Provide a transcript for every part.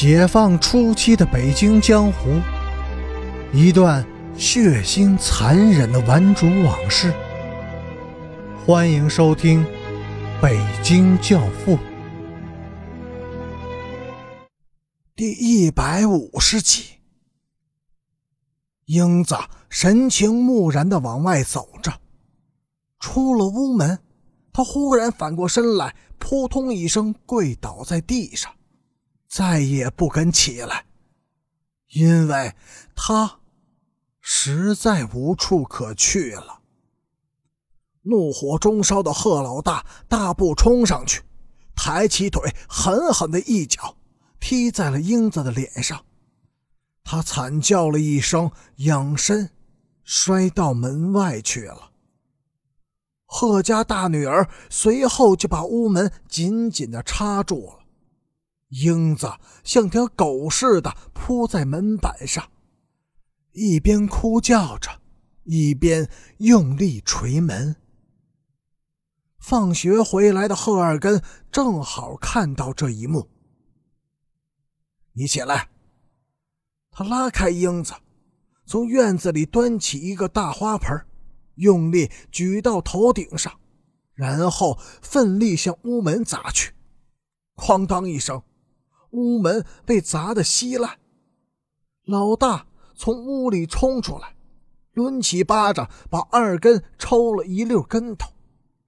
解放初期的北京江湖，一段血腥残忍的顽主往事。欢迎收听《北京教父》第一百五十集。英子神情木然的往外走着，出了屋门，他忽然反过身来，扑通一声跪倒在地上。再也不肯起来，因为他实在无处可去了。怒火中烧的贺老大大步冲上去，抬起腿，狠狠的一脚踢在了英子的脸上。他惨叫了一声，仰身摔到门外去了。贺家大女儿随后就把屋门紧紧的插住了。英子像条狗似的扑在门板上，一边哭叫着，一边用力捶门。放学回来的贺二根正好看到这一幕，你起来。他拉开英子，从院子里端起一个大花盆，用力举到头顶上，然后奋力向屋门砸去，哐当一声。屋门被砸得稀烂，老大从屋里冲出来，抡起巴掌把二根抽了一溜跟头。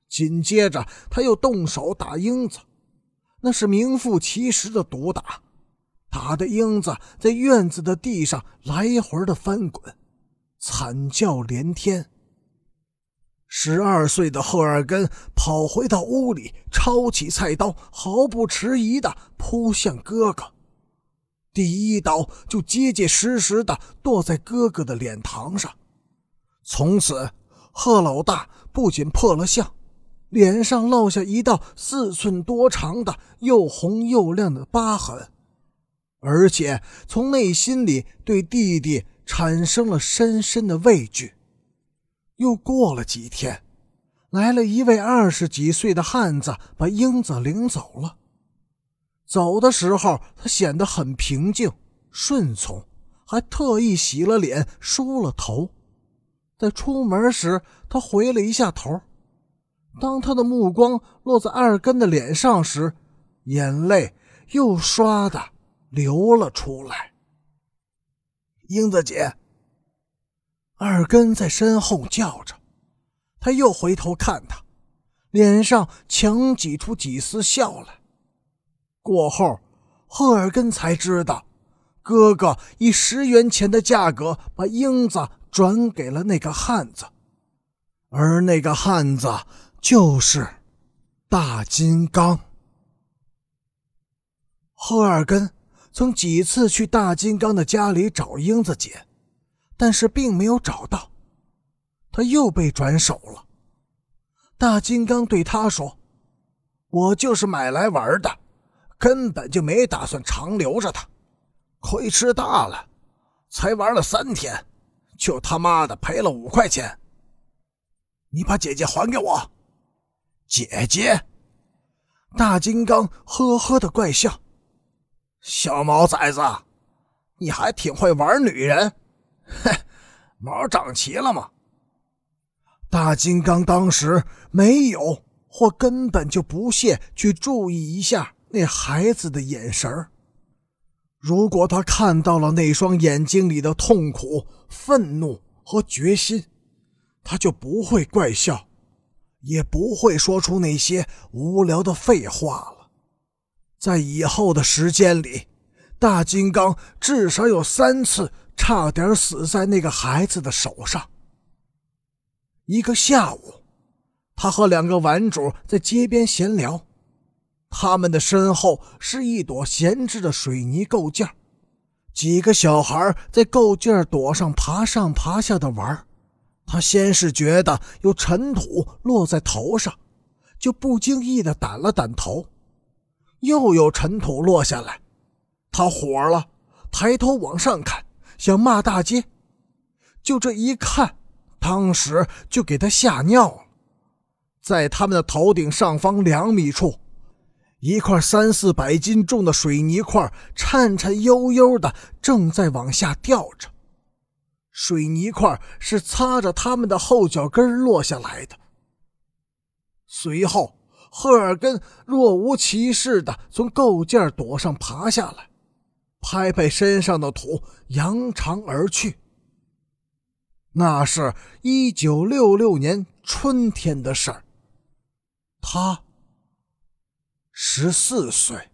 紧接着，他又动手打英子，那是名副其实的毒打，打的英子在院子的地上来回的翻滚，惨叫连天。十二岁的贺二根跑回到屋里，抄起菜刀，毫不迟疑地扑向哥哥。第一刀就结结实实地剁在哥哥的脸膛上。从此，贺老大不仅破了相，脸上落下一道四寸多长的又红又亮的疤痕，而且从内心里对弟弟产生了深深的畏惧。又过了几天，来了一位二十几岁的汉子，把英子领走了。走的时候，他显得很平静、顺从，还特意洗了脸、梳了头。在出门时，他回了一下头。当他的目光落在二根的脸上时，眼泪又唰的流了出来。英子姐。二根在身后叫着，他又回头看他，脸上强挤出几丝笑来。过后，贺尔根才知道，哥哥以十元钱的价格把英子转给了那个汉子，而那个汉子就是大金刚。赫尔根曾几次去大金刚的家里找英子姐。但是并没有找到，他又被转手了。大金刚对他说：“我就是买来玩的，根本就没打算长留着他。亏吃大了，才玩了三天，就他妈的赔了五块钱。你把姐姐还给我。”姐姐，大金刚呵呵的怪笑：“小毛崽子，你还挺会玩女人。”嘿，毛长齐了吗？大金刚当时没有，或根本就不屑去注意一下那孩子的眼神如果他看到了那双眼睛里的痛苦、愤怒和决心，他就不会怪笑，也不会说出那些无聊的废话了。在以后的时间里，大金刚至少有三次。差点死在那个孩子的手上。一个下午，他和两个玩主在街边闲聊，他们的身后是一朵闲置的水泥构件，几个小孩在构件垛上爬上爬下的玩。他先是觉得有尘土落在头上，就不经意的掸了掸头，又有尘土落下来，他火了，抬头往上看。想骂大街，就这一看，当时就给他吓尿了。在他们的头顶上方两米处，一块三四百斤重的水泥块颤颤悠悠的正在往下掉着，水泥块是擦着他们的后脚跟落下来的。随后，赫尔根若无其事的从构件垛上爬下来，拍拍身上的土，扬长而去。那是一九六六年春天的事儿。他十四岁。